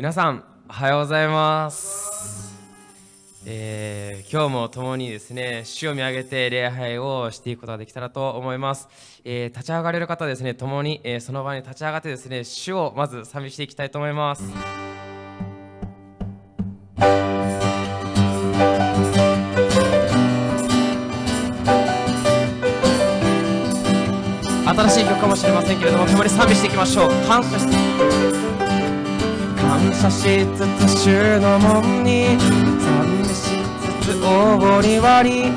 皆さんおはようございます、えー今日も共にですね主を見上げて礼拝をしていくことができたらと思います、えー立ち上がれる方ですね共に、えーその場に立ち上がってですね主をまず賛美していきたいと思います。新しい曲かもしれませんけれども共に賛美していきましょう。感謝して。感謝しつつ主の門に賛美しつつ大り割り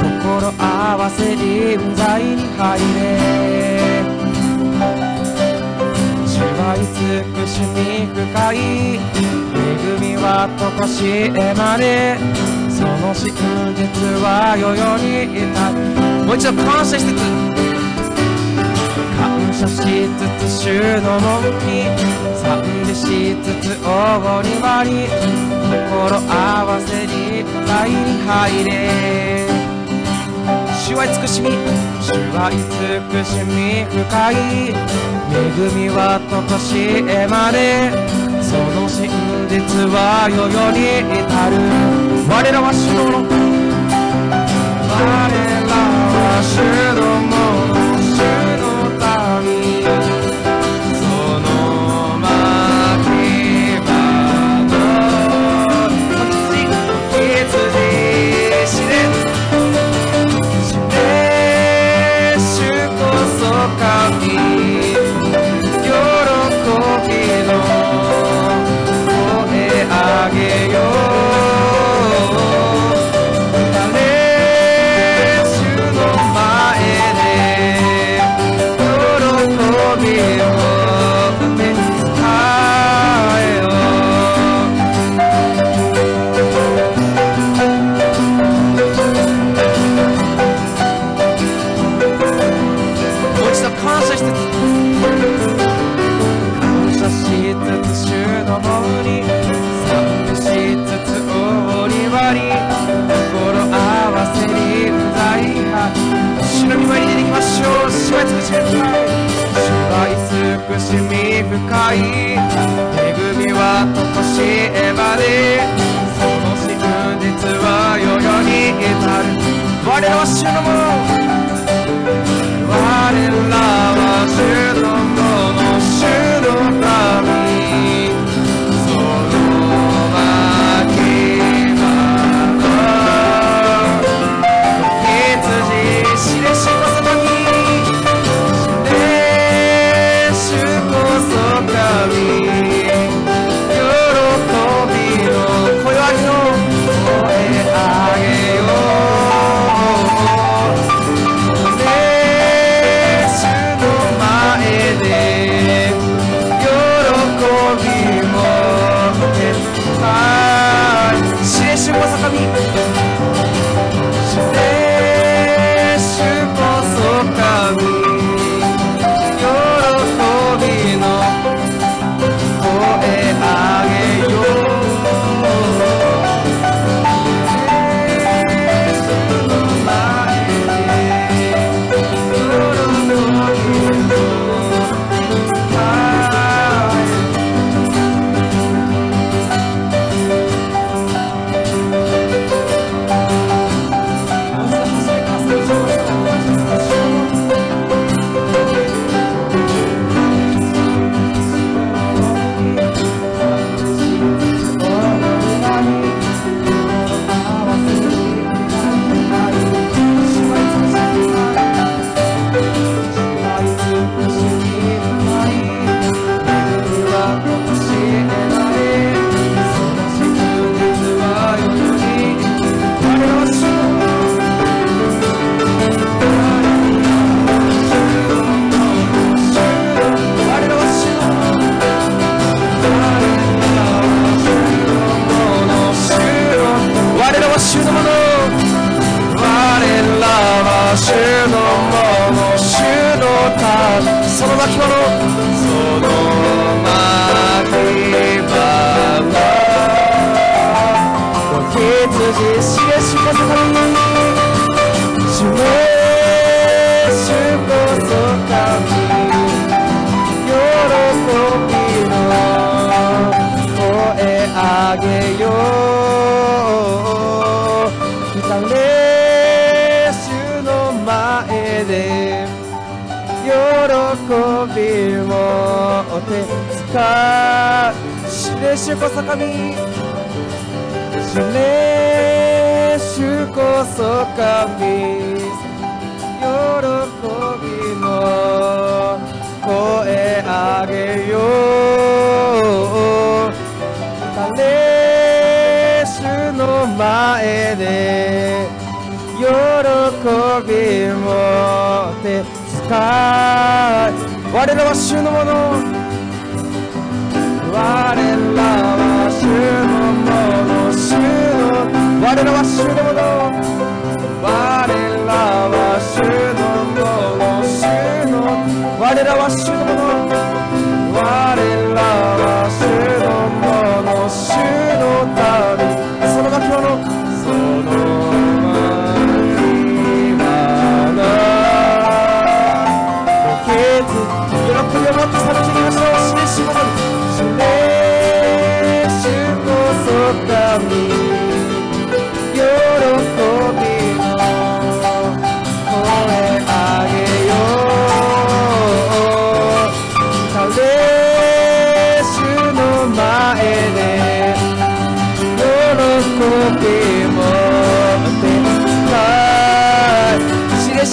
心合わせ臨在に入れ主は慈しみ深い恵みはとこしえまでその真実は世々に至るもう一度感謝しつつ感謝しつつ主の門に賛美しつつ大に割り心合わせに愛に入れ主は慈しみ主は慈しみ深い恵みはとこしえまでその真実は世々に至る我らは主の我らは主の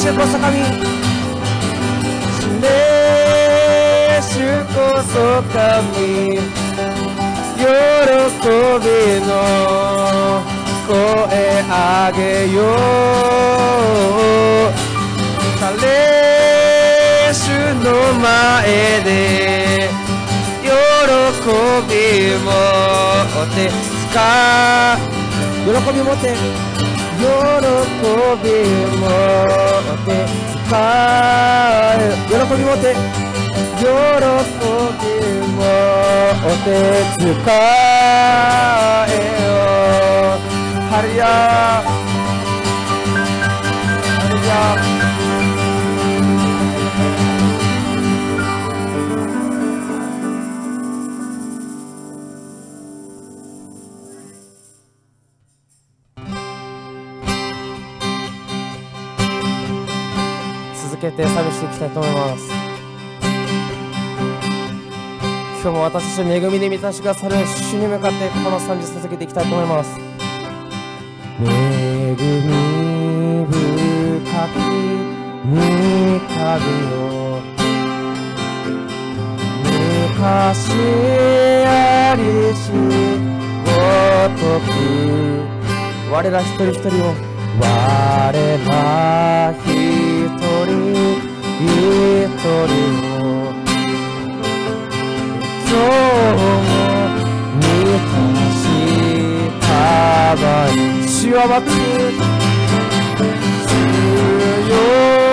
いしれしこそ神しれしこそ神。喜びの声あげよう。彼主の前で喜びもって使う喜びもって喜びもって帰る喜び持て喜び持って使えよハリヤハリヤけて賛美していきたいと思います。今日も私たちを恵みで満たしてくださる主に向かってこの賛美続けていきたいと思います。恵み深き御神よ昔ありしごとく。我ら一人一人を我ら一人一人を今日も満たしたばい主は待つ主よ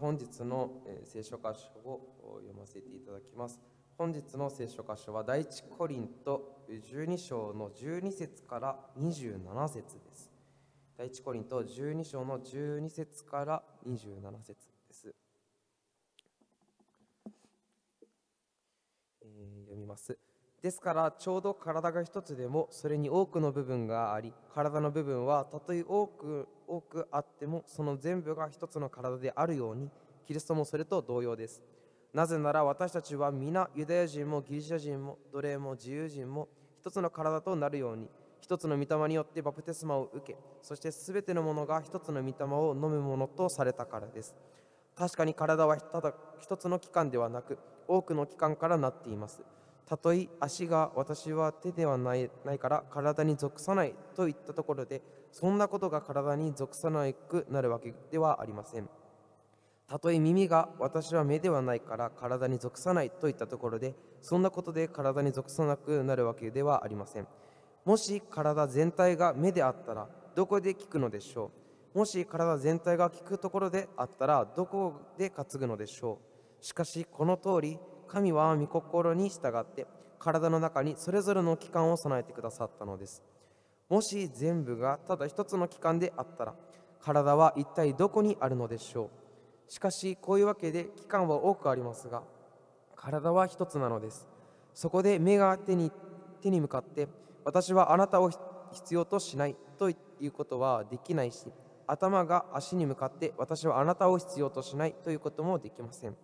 本日の聖書箇所を読ませていただきます。本日の聖書箇所は第一コリント12章の12節から27節です。第一コリント12章の12節から27節です。えー、読みます。ですからちょうど体が一つでもそれに多くの部分があり体の部分はたとえ多く多くあってもその全部が一つの体であるようにキリストもそれと同様です。なぜなら私たちは皆ユダヤ人もギリシャ人も奴隷も自由人も一つの体となるように一つの御霊によってバプテスマを受けそしてすべてのものが一つの御霊を飲むものとされたからです。確かに体はただ一つの器官ではなく多くの器官からなっています。たとえ足が私は手ではないないから体に属さないといったところでそんなことが体に属さなくなるわけではありません。たとえ耳が私は目ではないから体に属さないといったところでそんなことで体に属さなくなるわけではありません。もし体全体が目であったらどこで聞くのでしょう？もし体全体が聞くところであったらどこで担ぐのでしょう？しかしこの通り神は御心に従って体の中にそれぞれの器官を備えてくださったのです。もし全部がただ一つの器官であったら体は一体どこにあるのでしょう。しかしこういうわけで器官は多くありますが体は一つなのです。そこで目が手に手に向かって私はあなたを必要としないということはできないし頭が足に向かって私はあなたを必要としないということもできません。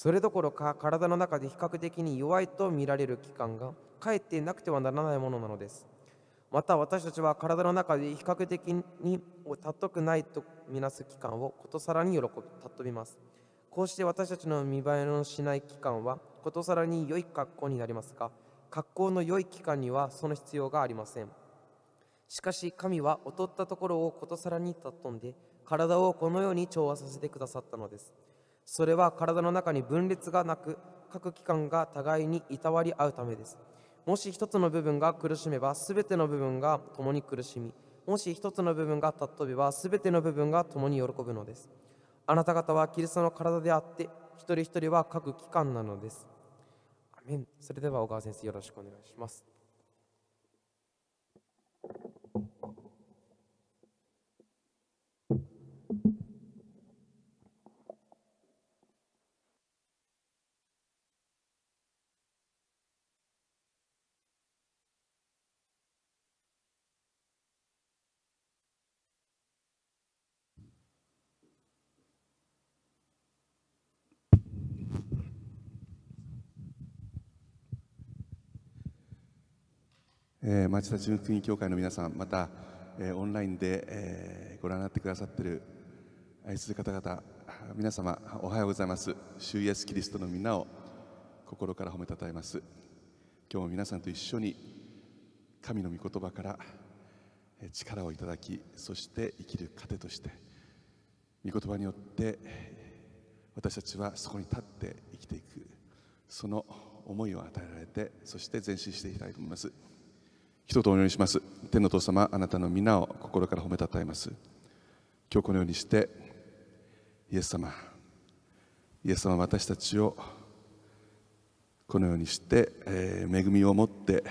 それどころか体の中で比較的に弱いと見られる器官がかえってなくてはならないものなのです。また私たちは体の中で比較的に尊くないとみなす器官をことさらに喜び尊びますこうして私たちの見栄えのしない器官はことさらに良い格好になりますが格好の良い器官にはその必要がありません。しかし神は劣ったところをことさらに尊んで体をこのように調和させてくださったのです。それは体の中に分裂がなく各器官が互いにいたわり合うためです。もし一つの部分が苦しめば全ての部分が共に苦しみもし一つの部分が尊べば全ての部分が共に喜ぶのです。あなた方はキリストの体であって一人一人は各器官なのです。アメン。それでは小川先生よろしくお願いします。えー、町田純福音協会の皆さんまた、えー、オンラインで、えー、ご覧になってくださっている愛する方々皆様おはようございます。主イエスキリストの皆を心から褒めたたえます。今日も皆さんと一緒に神の御言葉から力をいただきそして生きる糧として御言葉によって私たちはそこに立って生きていく。その思いを与えられてそして前進していきたいと思います。一言お祈りします。天の父様あなたの皆を心から褒めたたえます。今日このようにしてイエス様イエス様は私たちをこのようにして、えー、恵みを持って、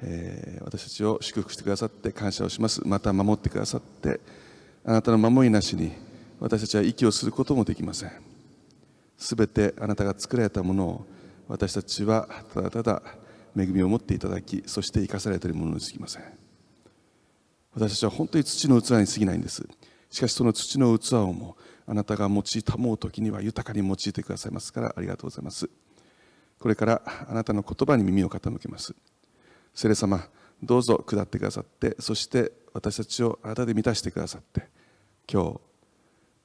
えー、私たちを祝福してくださって感謝をします。また守ってくださってあなたの守りなしに私たちは息をすることもできません。すべてあなたが作られたものを私たちはただただ恵みを持っていただきそして生かされているものにすぎません。私たちは本当に土の器に過ぎないんです。しかしその土の器をもあなたが用いたもう時には豊かに用いてくださいますからありがとうございます。これからあなたの言葉に耳を傾けます。聖霊様どうぞ下ってくださってそして私たちをあなたで満たしてくださって今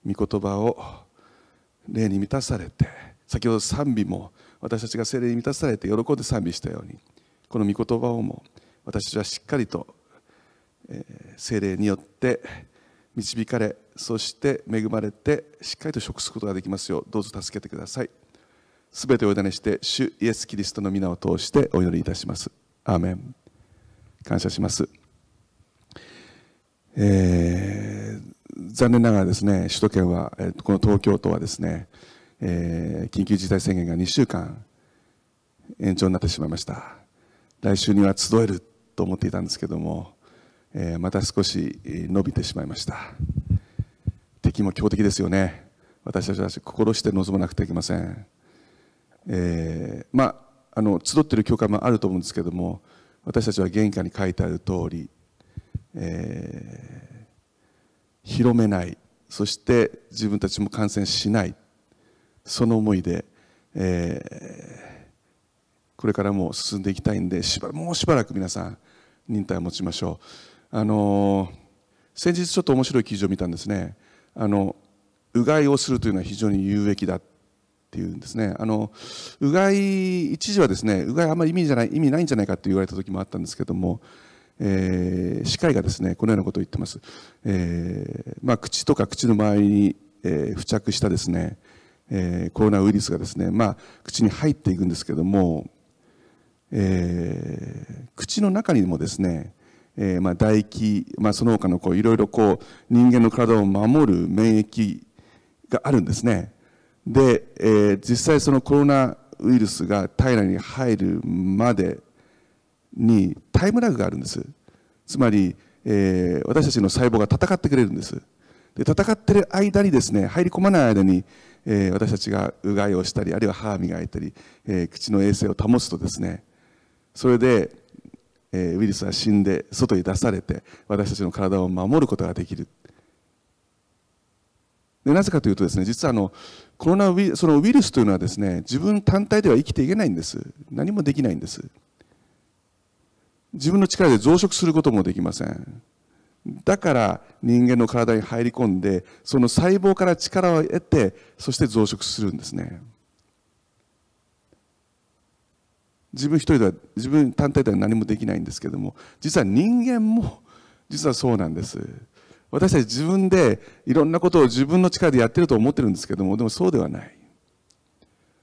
日御言葉を霊に満たされて先ほど賛美も私たちが聖霊に満たされて喜んで賛美したようにこの御言葉をも私たちはしっかりと、えー、聖霊によって導かれそして恵まれてしっかりと食すことができますようどうぞ助けてください。すべてを委ねして主イエス・キリストの皆を通してお祈りいたします。アーメン。感謝します、えー、残念ながらですね首都圏はこの東京都はですねえー、緊急事態宣言が2週間延長になってしまいました。来週には集えると思っていたんですけども、えー、また少し伸びてしまいました。敵も強敵ですよね。私たちは心して臨まなくてはいけません、えー、まああの集っている教会もあると思うんですけども私たちは玄関に書いてある通り、えー、広めない。そして自分たちも感染しない。その思いで、えー、これからも進んでいきたいんでしばもうしばらく皆さん忍耐を持ちましょう。あのー、先日ちょっと面白い記事を見たんですね。あのうがいをするというのは非常に有益だっていうんですね。あのうがい一時はですねうがいあんまり意味じゃない意味ないんじゃないかって言われた時もあったんですけども、えー、歯科医がですねこのようなことを言ってます、えーまあ、口とか口の周りに、えー、付着したですね、えー、コロナウイルスがですね、まあ、口に入っていくんですけども、えー、口の中にもですねえー、まあ唾液、まあ、その他のこういろいろこう人間の体を守る免疫があるんですね。で、えー、実際そのコロナウイルスが体内に入るまでにタイムラグがあるんです。つまり、えー、私たちの細胞が戦ってくれるんです。で戦ってる間にですね入り込まない間に、えー、私たちがうがいをしたりあるいは歯磨いたり、えー、口の衛生を保つとですねそれで、えー、ウイルスは死んで外に出されて私たちの体を守ることができる。でなぜかというとですね実はあのコロナウイそのウイルスというのはですね自分単体では生きていけないんです。何もできないんです。自分の力で増殖することもできません。だから人間の体に入り込んでその細胞から力を得てそして増殖するんですね。自分一人では自分単体では何もできないんですけども実は人間も実はそうなんです。私たち自分でいろんなことを自分の力でやってると思ってるんですけどもでもそうではない。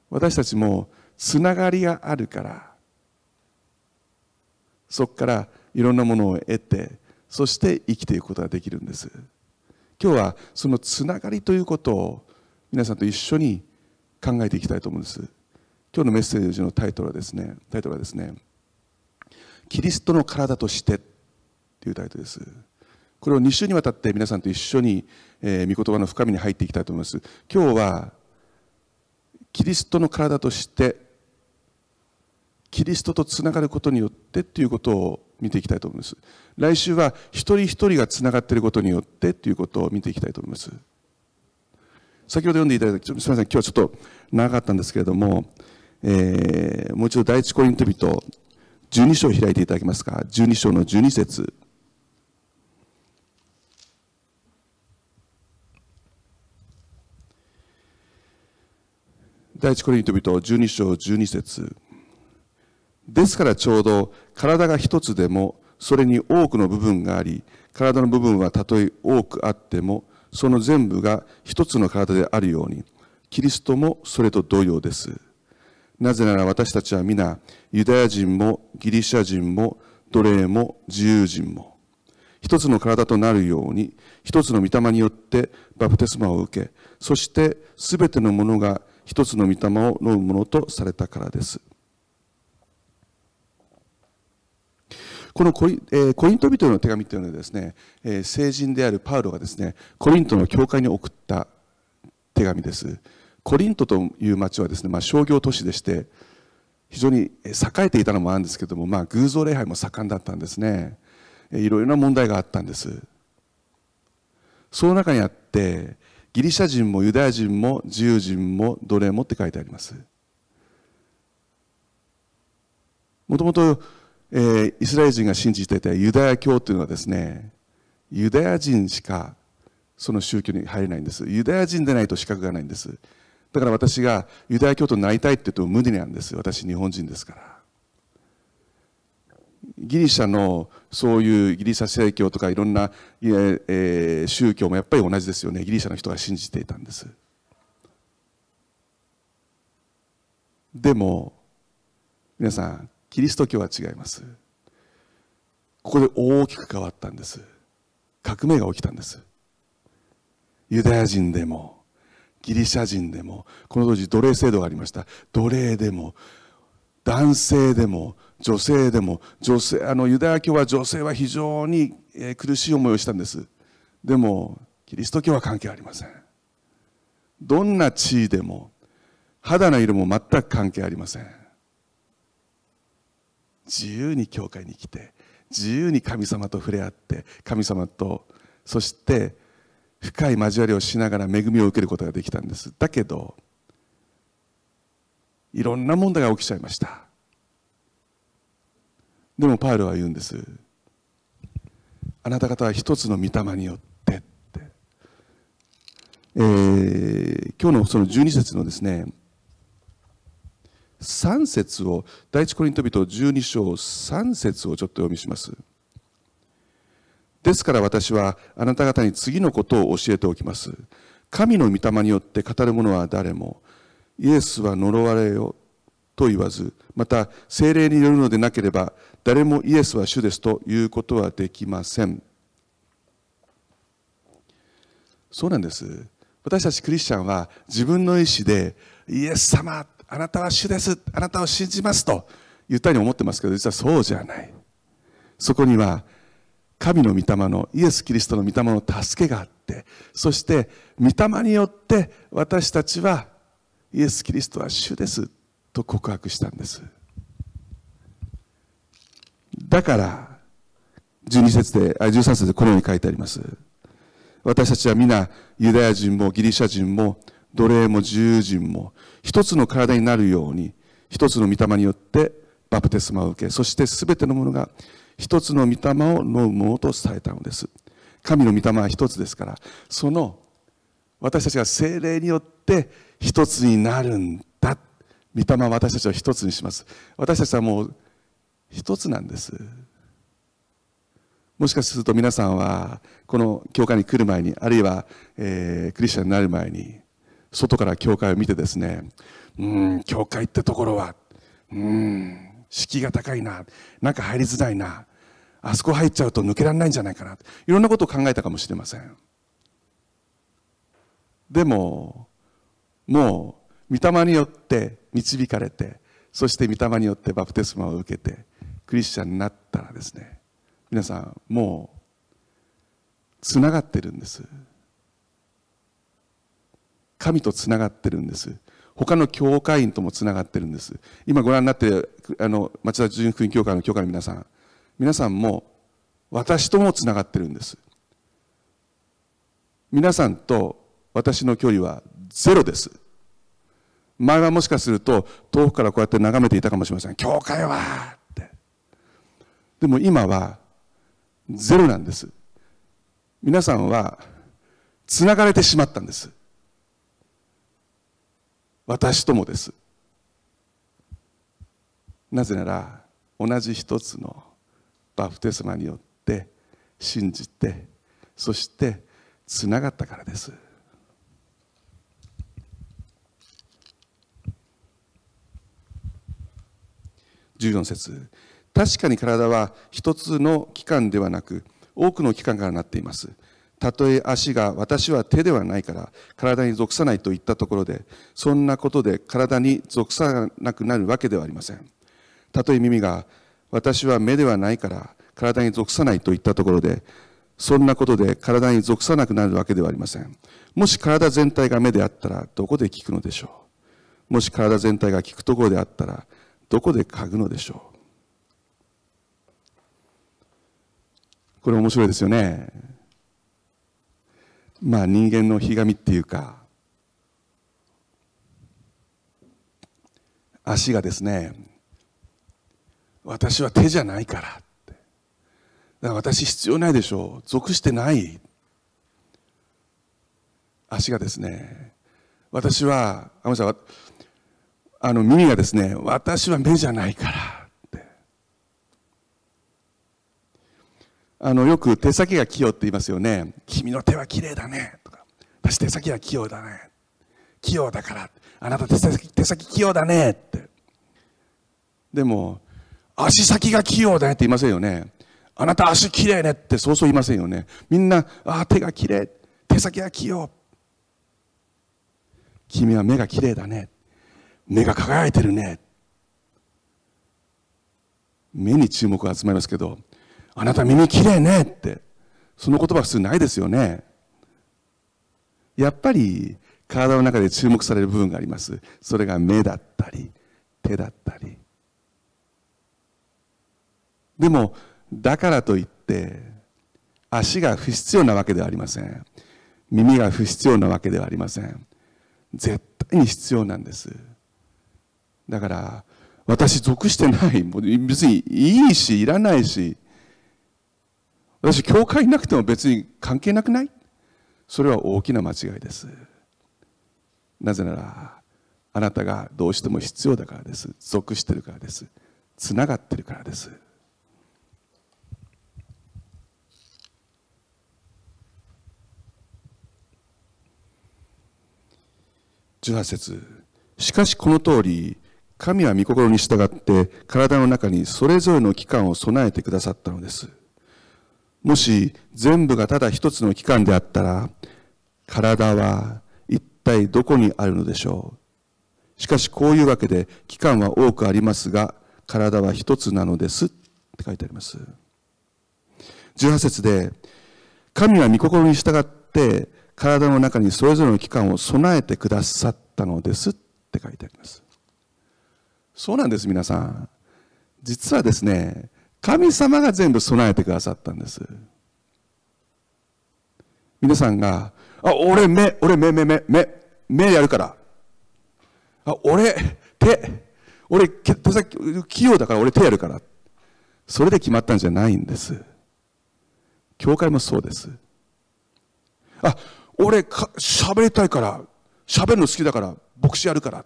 私たちもつながりがあるからそこからいろんなものを得てそして生きていくことができるんです。今日はそのつながりということを皆さんと一緒に考えていきたいと思うんです。今日のメッセージのタイトルはですねタイトルはですねキリストの体としてというタイトルです。これを2週にわたって皆さんと一緒に、えー、御言葉の深みに入っていきたいと思います。今日はキリストの体としてキリストとつながることによってということを見ていきたいと思います。来週は一人一人がつながっていることによってということを見ていきたいと思います。先ほど読んでいただいたすみません今日はちょっと長かったんですけれども、えー、もう一度第一コリント人12章を開いていただけますか？12章の12節。第一コリント人12章12節。ですからちょうど体が一つでもそれに多くの部分があり体の部分はたとえ多くあってもその全部が一つの体であるようにキリストもそれと同様ですなぜなら私たちは皆ユダヤ人もギリシャ人も奴隷も自由人も一つの体となるように一つの御霊によってバプテスマを受けそしてすべてのものが一つの御霊を飲むものとされたからです。このコリ,、えー、コリント人の手紙というのはですね、えー、聖人であるパウロがですね、コリントの教会に送った手紙です。コリントという町はですね、まあ、商業都市でして、非常に栄えていたのもあるんですけども、まあ、偶像礼拝も盛んだったんですね。いろいろな問題があったんです。その中にあって、ギリシャ人もユダヤ人も自由人も奴隷もって書いてありますもともとイスラエル人が信じていたユダヤ教というのはですねユダヤ人しかその宗教に入れないんです。ユダヤ人でないと資格がないんです。だから私がユダヤ教徒になりたいって言うと無理なんです。私日本人ですから。ギリシャのそういうギリシャ正教とかいろんな、えー、宗教もやっぱり同じですよね。ギリシャの人が信じていたんです。でも皆さんキリスト教は違います。ここで大きく変わったんです。革命が起きたんです。ユダヤ人でもギリシャ人でもこの当時奴隷制度がありました。奴隷でも男性でも女性でも女性あのユダヤ教は女性は非常に苦しい思いをしたんです。でもキリスト教は関係ありません。どんな地位でも肌の色も全く関係ありません。自由に教会に来て自由に神様と触れ合って神様とそして深い交わりをしながら恵みを受けることができたんです。だけどいろんな問題が起きちゃいました。でもパウロは言うんです。あなた方は一つの御霊によってって、えー、今日のその12節のですね3節を第一コリント人12章3節をちょっと読みします。ですから私はあなた方に次のことを教えておきます。神の御霊によって語る者は誰もイエスは呪われよと言わずまた精霊によるのでなければ誰もイエスは主ですということはできません。そうなんです。私たちクリスチャンは自分の意思でイエス様あなたは主です。あなたを信じますと言ったように思ってますけど実はそうじゃない。そこには神の御霊のイエス・キリストの御霊の助けがあってそして御霊によって私たちはイエス・キリストは主ですと告白したんです。だから12節であ13節でこのように書いてあります。私たちは皆ユダヤ人もギリシャ人も奴隷も自由人も一つの体になるように一つの御霊によってバプテスマを受けそして全てのものが一つの御霊を飲むものと伝えたのです。神の御霊は一つですからその私たちが精霊によって一つになるんだ。御霊は私たちを一つにします。私たちはもう一つなんです。もしかすると皆さんはこの教会に来る前にあるいは、えー、クリスチャンになる前に外から教会を見てですねうん教会ってところはうん敷居が高いななんか入りづらいなあそこ入っちゃうと抜けられないんじゃないかないろんなことを考えたかもしれません。でももう御霊によって導かれてそして御霊によってバプテスマを受けてクリスチャンになったらですね皆さんもうつながってるんです。神とつながってるんです。他の教会員ともつながってるんです。今ご覧になってあの町田純福音教会の教会の皆さん。皆さんも私ともつながってるんです。皆さんと私の距離はゼロです。前はもしかすると遠くからこうやって眺めていたかもしれません。教会はって。でも今はゼロなんです。皆さんはつながれてしまったんです。私ともです。なぜなら同じ一つのバプテスマによって信じてそしてつながったからです。14節。確かに体は一つの器官ではなく多くの器官からなっています。たとえ足が私は手ではないから体に属さないと言ったところでそんなことで体に属さなくなるわけではありません。たとえ耳が私は目ではないから体に属さないと言ったところでそんなことで体に属さなくなるわけではありません。もし体全体が目であったらどこで聞くのでしょう？もし体全体が聞くところであったらどこで嗅ぐのでしょう？これ面白いですよね。まあ人間のひがみっていうか足がですね私は手じゃないからって。だから私必要ないでしょう。属してない。足がですね私はあのあの耳がですね私は目じゃないから。あの、よく手先が器用って言いますよね。君の手は綺麗だね。とか。私手先は器用だね。器用だから。あなた手先、手先器用だね。って。でも、足先が器用だねって言いませんよね。あなた足綺麗ねってそうそう言いませんよね。みんな、あ、手が綺麗。手先が器用。君は目が綺麗だね。目が輝いてるね。目に注目が集まりますけど、あなた耳きれいねって。その言葉普通ないですよね。やっぱり体の中で注目される部分があります。それが目だったり、手だったり。でも、だからといって、足が不必要なわけではありません。耳が不必要なわけではありません。絶対に必要なんです。だから、私属してない。別にいいし、いらないし、私、教会なくても別に関係なくない？それは大きな間違いです。なぜなら、あなたがどうしても必要だからです。属してるからです。つながってるからです。18節しかしこの通り神は御心に従って体の中にそれぞれの器官を備えてくださったのです。もし全部がただ一つの器官であったら体は一体どこにあるのでしょう？しかしこういうわけで器官は多くありますが体は一つなのですって書いてあります。18節で神は御心に従って体の中にそれぞれの器官を備えてくださったのですって書いてあります。そうなんです皆さん。実はですね神様が全部備えてくださったんです。皆さんが「あ俺目俺目目目目目やるから」あ「俺手俺手先器用だから俺手やるから」それで決まったんじゃないんです。教会もそうです。あ俺か喋りたいから喋るの好きだから牧師やるから。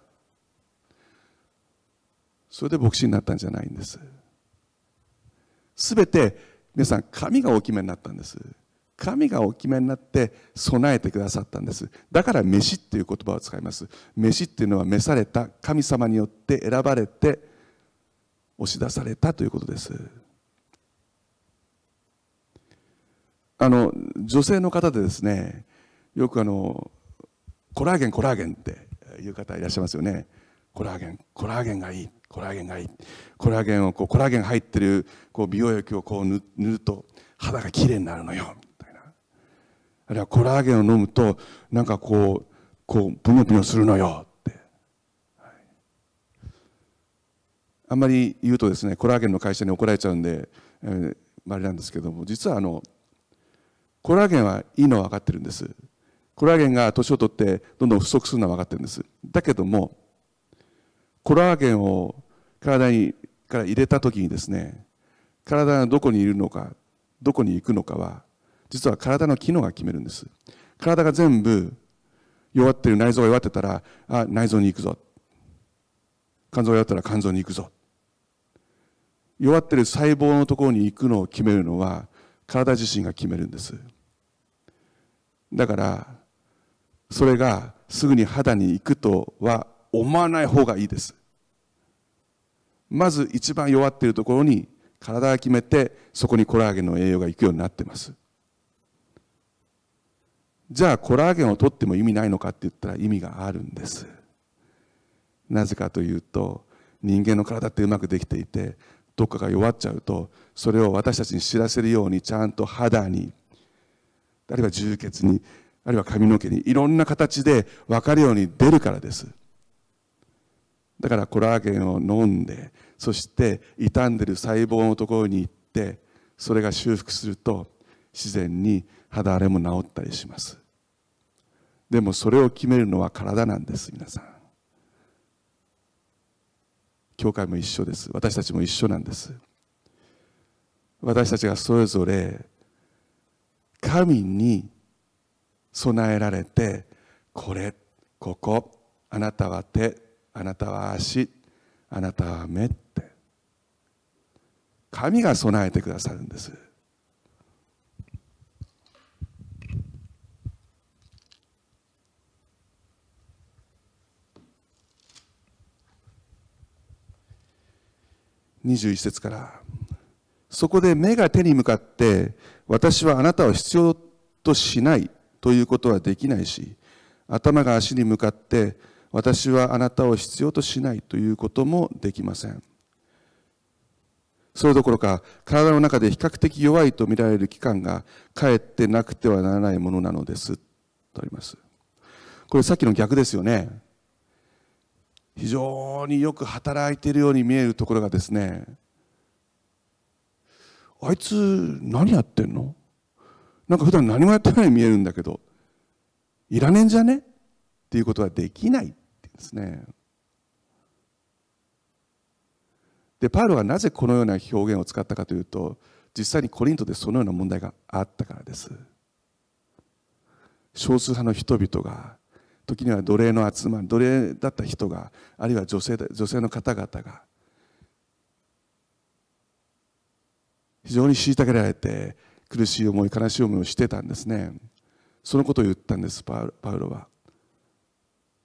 それで牧師になったんじゃないんです。すべて皆さん神が大きめになったんです。神が大きめになって備えてくださったんです。だから飯っていう言葉を使います。飯っていうのは召された神様によって選ばれて押し出されたということです。あの女性の方でですねよくあのコラーゲンコラーゲンっていう方いらっしゃいますよね。コラーゲンコラーゲンがいい。コラーゲンがいいコラーゲンをこうコラーゲン入ってるこう美容液をこう塗ると肌がきれいになるのよみたいな。あるいはコラーゲンを飲むとなんかこうこうブニョブニョするのよって、はい、あんまり言うとですねコラーゲンの会社に怒られちゃうんで、えー、あれなんですけども実はあのコラーゲンはいいのは分かってるんです。コラーゲンが年を取ってどんどん不足するのは分かってるんです。だけどもコラーゲンを体にから入れた時にですね体がどこにいるのかどこに行くのかは実は体の機能が決めるんです。体が全部弱ってる内臓が弱ってたらあ内臓に行くぞ。肝臓が弱ったら肝臓に行くぞ。弱ってる細胞のところに行くのを決めるのは体自身が決めるんです。だからそれがすぐに肌に行くとは思わない方がいいです。まず一番弱っているところに体が決めてそこにコラーゲンの栄養が行くようになってます。じゃあコラーゲンを取っても意味ないのかって言ったら意味があるんです。なぜかというと人間の体ってうまくできていてどっかが弱っちゃうとそれを私たちに知らせるようにちゃんと肌にあるいは充血にあるいは髪の毛にいろんな形で分かるように出るからです。だからコラーゲンを飲んでそして傷んでる細胞のところに行ってそれが修復すると自然に肌荒れも治ったりします。でもそれを決めるのは体なんです皆さん。教会も一緒です。私たちも一緒なんです。私たちがそれぞれ神に備えられてこれここあなたは手あなたは足あなたは目って。神が備えてくださるんです。21節からそこで目が手に向かって私はあなたを必要としないということはできないし頭が足に向かって私はあなたを必要としないということもできません。それどころか体の中で比較的弱いと見られる器官がかえってなくてはならないものなのです。とあります。これさっきの逆ですよね。非常によく働いているように見えるところがですね。あいつ何やってんの？なんか普段何もやってないように見えるんだけどいらねえんじゃね？っていうことはできない。ですね。でパウロがなぜこのような表現を使ったかというと実際にコリントでそのような問題があったからです。少数派の人々が時には奴隷の集まり奴隷だった人があるいは女性女性の方々が非常に虐げられて苦しい思い悲しい思いをしてたんですね。そのことを言ったんですパウロは。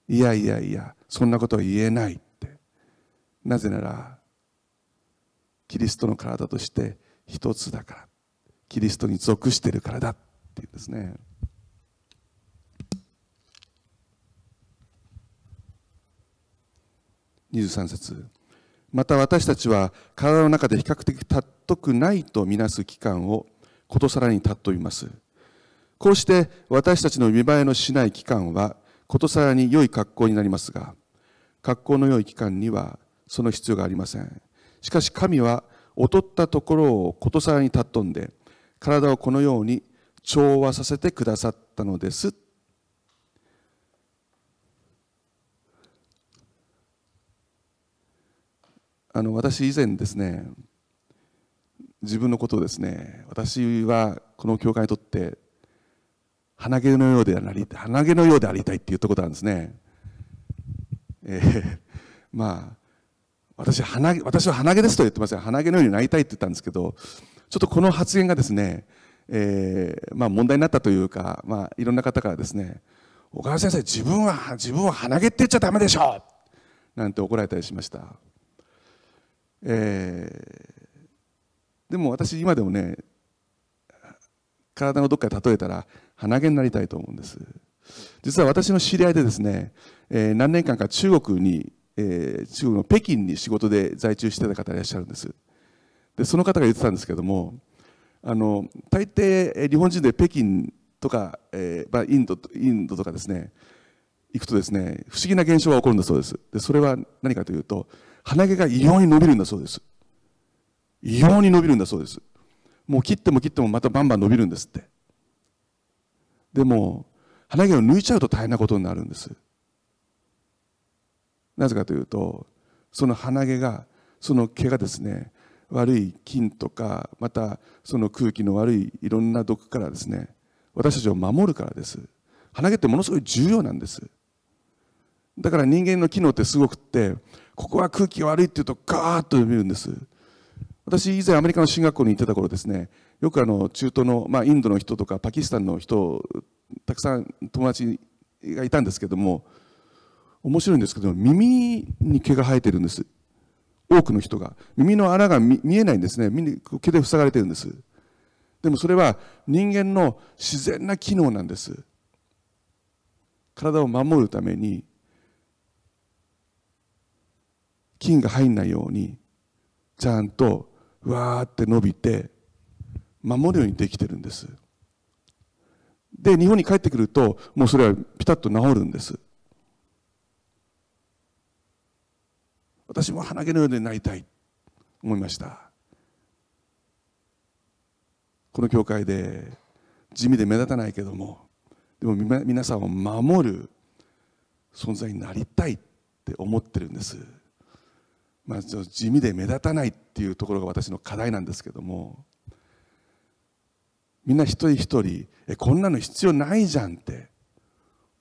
いやいやいやそんなことは言えないって。なぜならキリストの体として一つだからキリストに属してるからだっていうんですね。23節。また私たちは体の中で比較的尊くないとみなす期間をことさらに尊びます。こうして私たちの見栄えのしない期間はことさらに良い格好になりますが格好の良い期間にはその必要がありません。しかし神は劣ったところをことさらに尊んで体をこのように調和させてくださったのです。あの私以前ですね自分のことをですね私はこの教会にとって鼻毛のようであり鼻毛のようでありたいって言ったことなんですね、えー、まあ私鼻私は鼻毛ですと言ってません。鼻毛のようになりたいって言ったんですけどちょっとこの発言がですね、えー、まあ問題になったというか、まあ、いろんな方からですね小川先生自分は自分は鼻毛って言っちゃダメでしょなんて怒られたりしました。えー、でも私今でもね体のどっかで例えたら鼻毛になりたいと思うんです。実は私の知り合いでですね、えー、何年間か中国に、えー、中国の北京に仕事で在中してた方いらっしゃるんです。でその方が言ってたんですけどもあの大抵日本人で北京とか、えーまあ、インドインドとかですね行くとですね不思議な現象が起こるんだそうです。でそれは何かというと鼻毛が異様に伸びるんだそうです。異様に伸びるんだそうです。もう切っても切ってもまたバンバン伸びるんですって。でも鼻毛を抜いちゃうと大変なことになるんです。なぜかというとその鼻毛がその毛がですね悪い菌とかまたその空気の悪いいろんな毒からですね私たちを守るからです。鼻毛ってものすごい重要なんです。だから人間の機能ってすごくってここは空気が悪いっていうとガーッと読めるんです。私以前アメリカの進学校に行ってた頃ですねよくあの中東の、まあ、インドの人とかパキスタンの人たくさん友達がいたんですけども面白いんですけど耳に毛が生えてるんです。多くの人が。耳の穴が見えないんですね。毛で塞がれてるんです。でもそれは人間の自然な機能なんです。体を守るために菌が入んないようにちゃんとわーって伸びて守るようにできてるんです。で日本に帰ってくるともうそれはピタッと治るんです。私も鼻毛のようになりたい。思いました。この教会で地味で目立たないけどもでも皆さんを守る存在になりたいって思ってるんです。まあ、地味で目立たないっていうところが私の課題なんですけども。みんな一人一人えこんなの必要ないじゃんって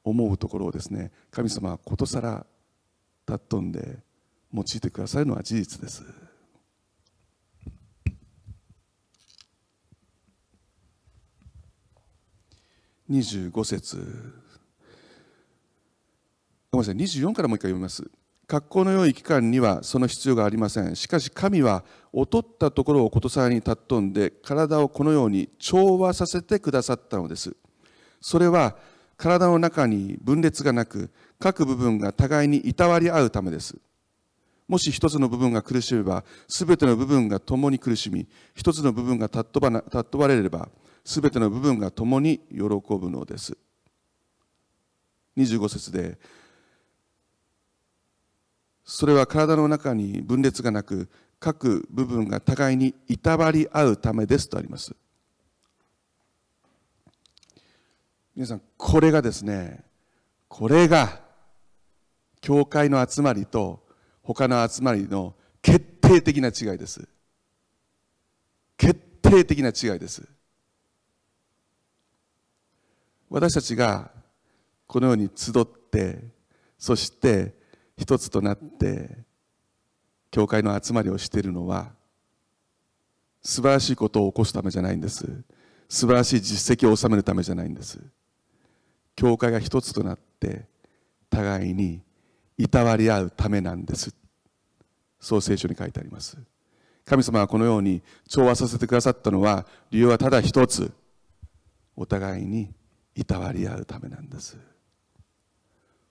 思うところをですね神様はことさら尊んで用いてくださるのは事実です。25節。ごめんなさい。24からもう一回読みます。格好の良い期間にはその必要がありません。しかし神は劣ったところをことさらに尊んで体をこのように調和させてくださったのです。それは体の中に分裂がなく各部分が互いにいたわり合うためです。もし一つの部分が苦しめば全ての部分が共に苦しみ一つの部分が尊ば尊ばれれば全ての部分が共に喜ぶのです。25節でそれは体の中に分裂がなく各部分が互いにいたわり合うためですとあります。皆さんこれがですねこれが教会の集まりと他の集まりの決定的な違いです。決定的な違いです。私たちがこのように集ってそして一つとなって教会の集まりをしているのは素晴らしいことを起こすためじゃないんです。素晴らしい実績を収めるためじゃないんです。教会が一つとなって互いにいたわり合うためなんです。そう聖書に書いてあります。神様はこのように調和させてくださったのは理由はただ一つ。お互いにいたわり合うためなんです。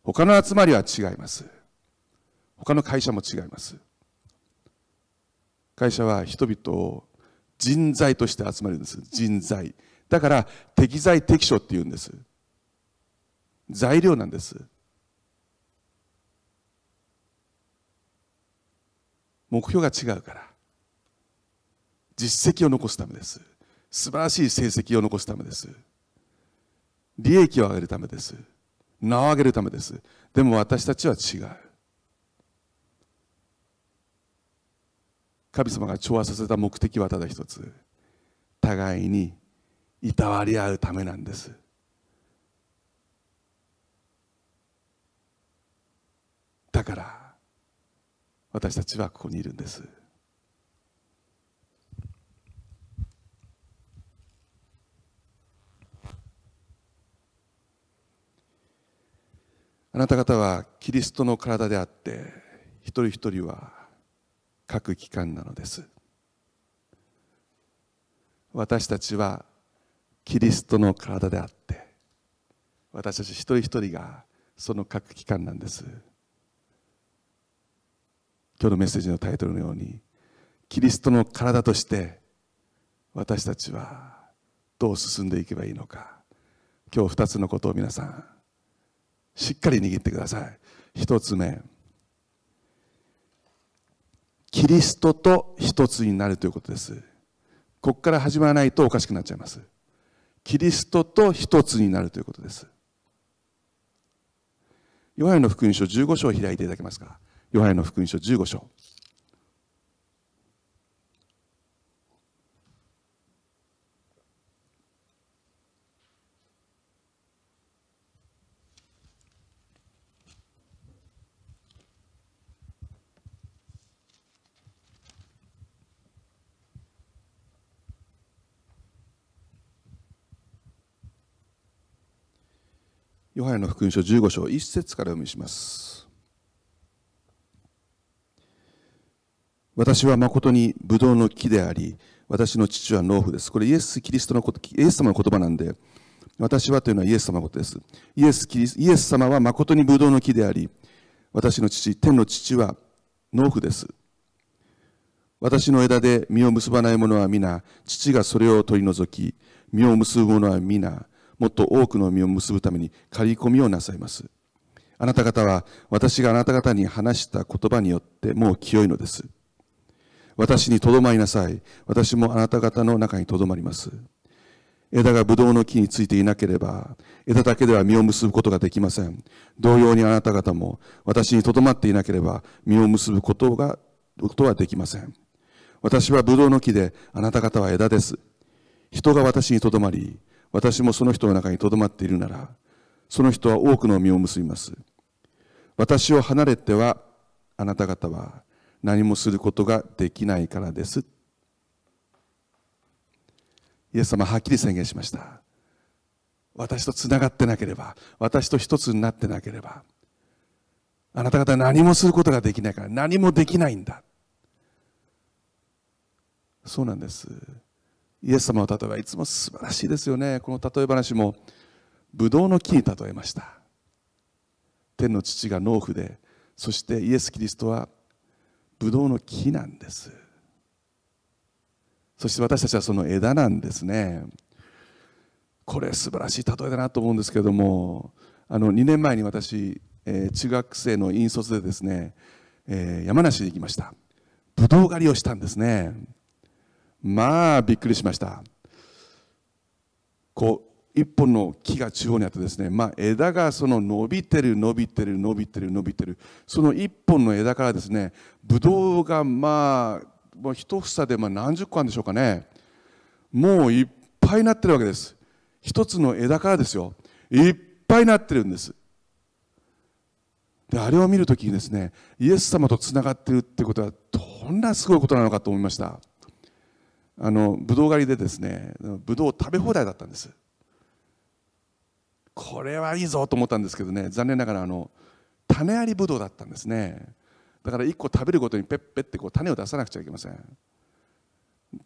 他の集まりは違います。他の会社も違います。会社は人々を人材として集まるんです。人材。だから適材適所っていうんです。材料なんです。目標が違うから。実績を残すためです。素晴らしい成績を残すためです。利益を上げるためです。名を上げるためです。でも私たちは違う。神様が調和させた目的はただ一つ。互いにいたわり合うためなんです。だから私たちはここにいるんです。あなた方はキリストの体であって一人一人は各機関なのです。私たちはキリストの体であって私たち一人一人がその各機関なんです。今日のメッセージのタイトルのようにキリストの体として私たちはどう進んでいけばいいのか。今日二つのことを皆さんしっかり握ってください。一つ目キリストと一つになるということです。ここから始まらないとおかしくなっちゃいます。キリストと一つになるということです。ヨハネの福音書15章を開いていただけますか？ヨハネの福音書15章。ヨハネの福音書15章1節から読みします。私は誠にブドウの木であり私の父は農夫です。これイエス・キリストのことイエス様の言葉なんで私はというのはイエス様のことです。イエスキリスイエス様は誠にブドウの木であり私の父天の父は農夫です。私の枝で実を結ばない者は皆父がそれを取り除き実を結ぶ者は皆もっと多くの実を結ぶために刈り込みをなさいます。あなた方は私があなた方に話した言葉によってもう清いのです。私にとどまりなさい。私もあなた方の中にとどまります。枝がブドウの木についていなければ、枝だけでは実を結ぶことができません。同様にあなた方も私にとどまっていなければ実を結ぶことが、ことはできません。私はブドウの木で、あなた方は枝です。人が私にとどまり、私もその人の中にとどまっているなら、その人は多くの実を結びます。私を離れては、あなた方は何もすることができないからです。イエス様はっきり宣言しました。私とつながってなければ、私と一つになってなければ、あなた方は何もすることができないから何もできないんだ。そうなんです。イエス様の例えはいつも素晴らしいですよね。この例え話もブドウの木に例えました。天の父が農夫でそしてイエス・キリストはブドウの木なんです。そして私たちはその枝なんですね。これ素晴らしい例えだなと思うんですけれどもあの2年前に私、えー、中学生の引率でですね、えー、山梨に行きました。ブドウ狩りをしたんですね。まあびっくりしました。こう一本の木が中央にあってですね、まあ、枝がその伸びてる伸びてる伸びてる伸びてるその一本の枝からですねブドウがまあもう一房でまあ何十個あるんでしょうかね。もういっぱいなってるわけです。一つの枝からですよ。いっぱいなってるんです。であれを見るときにですねイエス様とつながってるってことはどんなすごいことなのかと思いました。あのブドウ狩りでですねブドウ食べ放題だったんです。これはいいぞと思ったんですけどね残念ながらあの種ありブドウだったんですね。だから1個食べるごとにペッペッてこう種を出さなくちゃいけません。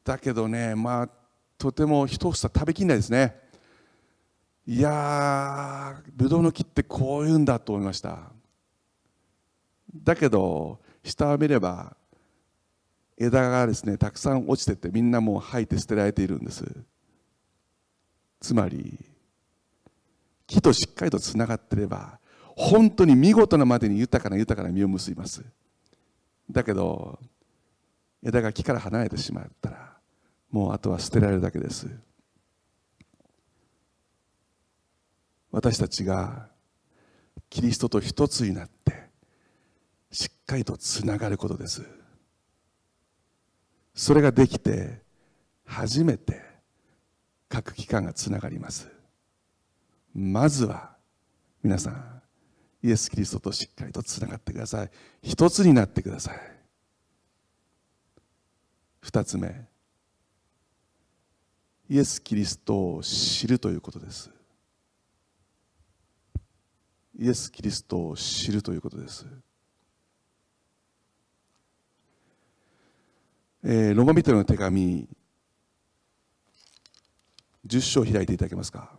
だけどねまあとても一房食べきんないですね。いやーブドウの木ってこういうんだと思いました。だけど下を見れば枝がですねたくさん落ちててみんなもう吐いて捨てられているんです。つまり木としっかりとつながってれば本当に見事なまでに豊かな豊かな実を結びます。だけど枝が木から離れてしまったらもうあとは捨てられるだけです。私たちがキリストと一つになってしっかりとつながることです。それができて初めて各機関がつながります。まずは皆さんイエス・キリストとしっかりとつながってください。一つになってください。二つ目イエス・キリストを知るということです。イエス・キリストを知るということです。えー、ロマ人の手紙。10章開いていただけますか？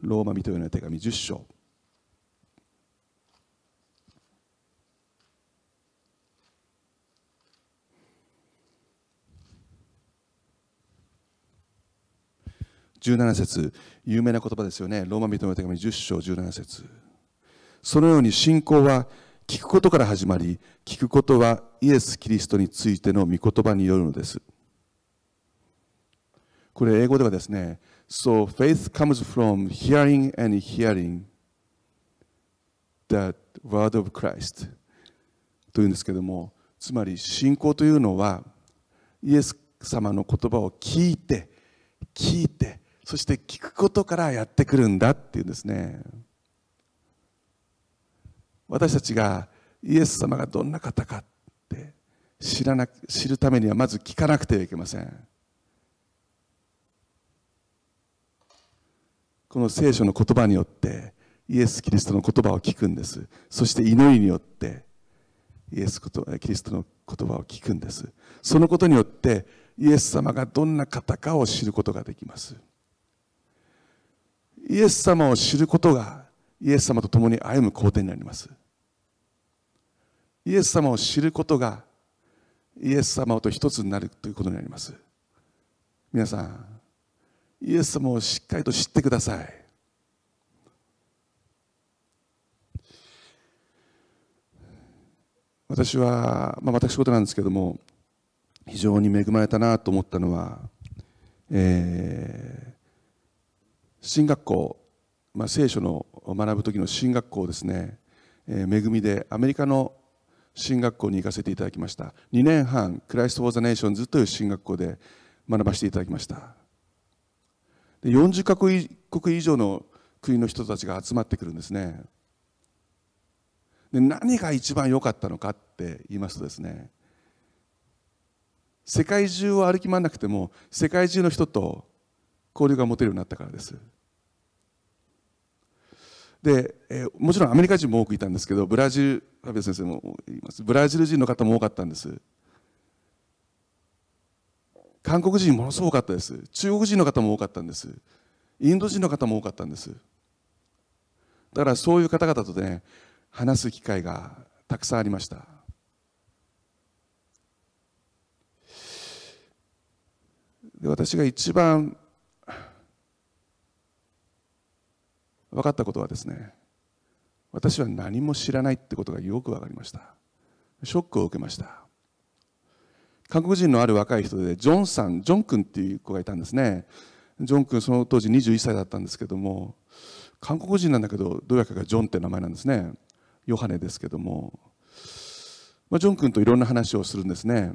ローマ人への手紙10章。17節。有名な言葉ですよね。ローマ人の手紙10章17節。そのように信仰は聞くことから始まり聞くことはイエス・キリストについての御言葉によるのです。これ英語ではですね So faith comes from hearing and hearing the word of Christ というんですけどもつまり信仰というのはイエス様の言葉を聞いて聞いてそして聞くことからやってくるんだっていうんですね。私たちがイエス様がどんな方かって知らな知るためにはまず聞かなくてはいけません。この聖書の言葉によってイエス・キリストの言葉を聞くんです。そして祈りによってイエスキリストの言葉を聞くんです。そのことによってイエス様がどんな方かを知ることができます。イエス様を知ることがイエス様と共に歩む工程になります。イエス様を知ることがイエス様と一つになるということになります。皆さんイエス様をしっかりと知ってください。私は、まあ、私事なんですけども非常に恵まれたなと思ったのは、えー、進学校、まあ、聖書の学ぶ時の進学校ですね、えー、恵みでアメリカの神学校に行かせていただきました。2年半 Christ For The Nations という神学校で学ばせていただきました。で40カ国以上の国の人たちが集まってくるんですね。で何が一番良かったのかって言いますとですね世界中を歩き回らなくても世界中の人と交流が持てるようになったからです。で、えー、もちろんアメリカ人も多くいたんですけどブラジル阿部先生もいます。ブラジル人の方も多かったんです。韓国人ものすごく多かったです。中国人の方も多かったんです。インド人の方も多かったんです。だからそういう方々とね話す機会がたくさんありました。で私が一番分かったことはですね私は何も知らないってことがよく分かりました。ショックを受けました。韓国人のある若い人でジョンさんジョン君っていう子がいたんですね。ジョン君その当時21歳だったんですけども韓国人なんだけどどうやかがジョンって名前なんですね。ヨハネですけども、まあ、ジョン君といろんな話をするんですね、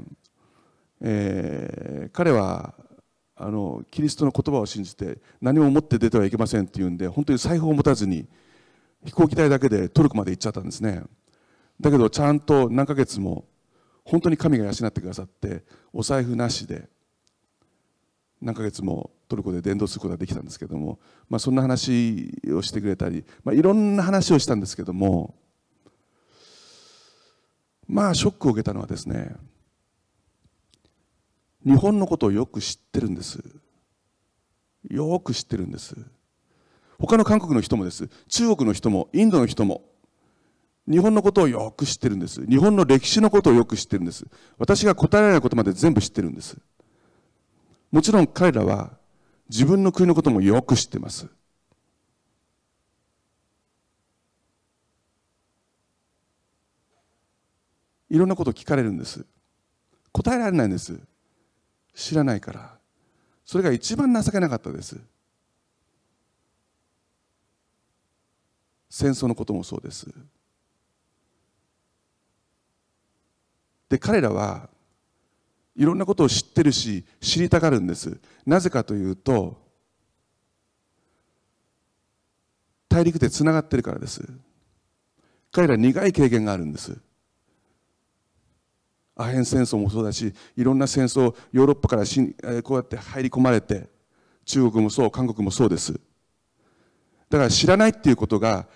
えー、彼はあのキリストの言葉を信じて何も持って出てはいけませんっていうんで本当に財布を持たずに飛行機代だけでトルコまで行っちゃったんですね。だけどちゃんと何ヶ月も本当に神が養ってくださってお財布なしで何ヶ月もトルコで伝道することができたんですけども、まあ、そんな話をしてくれたり、まあ、いろんな話をしたんですけどもまあショックを受けたのはですね日本のことをよく知ってるんです。よく知ってるんです。他の韓国の人もです。中国の人もインドの人も日本のことをよく知ってるんです。日本の歴史のことをよく知ってるんです。私が答えられないことまで全部知ってるんです。もちろん彼らは自分の国のこともよく知ってます。いろんなことを聞かれるんです。答えられないんです。知らないから。それが一番情けなかったです。戦争のこともそうです。で彼らはいろんなことを知ってるし知りたがるんです。なぜかというと大陸でつながってるからです。彼ら苦い経験があるんです。アヘン戦争もそうだしいろんな戦争ヨーロッパからしこうやって入り込まれて中国もそう韓国もそうです。だから知らないっていうことが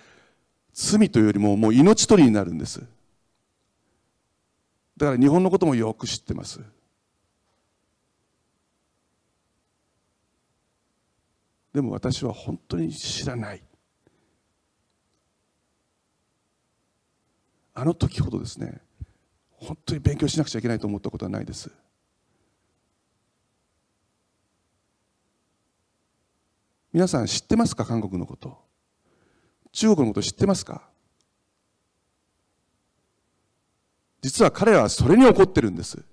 罪というよりももう命取りになるんです。だから日本のこともよく知ってます。でも私は本当に知らない。あの時ほどですね。本当に勉強しなくちゃいけないと思ったことはないです。皆さん知ってますか？韓国のこと。中国のこと知ってますか？実は彼らはそれに怒ってるんです。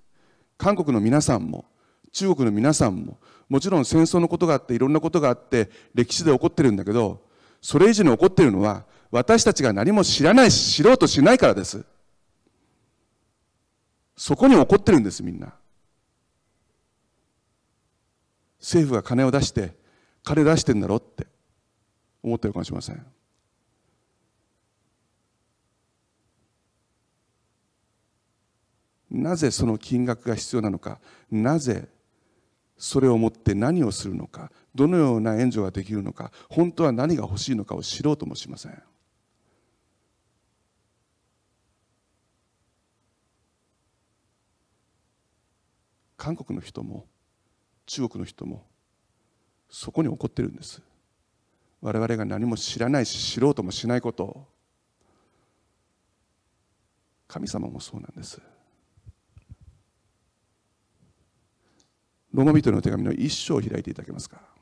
韓国の皆さんも中国の皆さんももちろん戦争のことがあっていろんなことがあって歴史で起こってるんだけどそれ以上に起こってるのは私たちが何も知らないし知ろうとしないからです。そこに怒ってるんですみんな。政府が金を出して金出してんだろって思ってるかもしれません。なぜその金額が必要なのかなぜそれをもって何をするのかどのような援助ができるのか本当は何が欲しいのかを知ろうともしません。韓国の人も中国の人もそこに起こってるんです。我々が何も知らないし知ろうともしないこと。を神様もそうなんです。ローマ人の手紙の一章を開いていただけますか。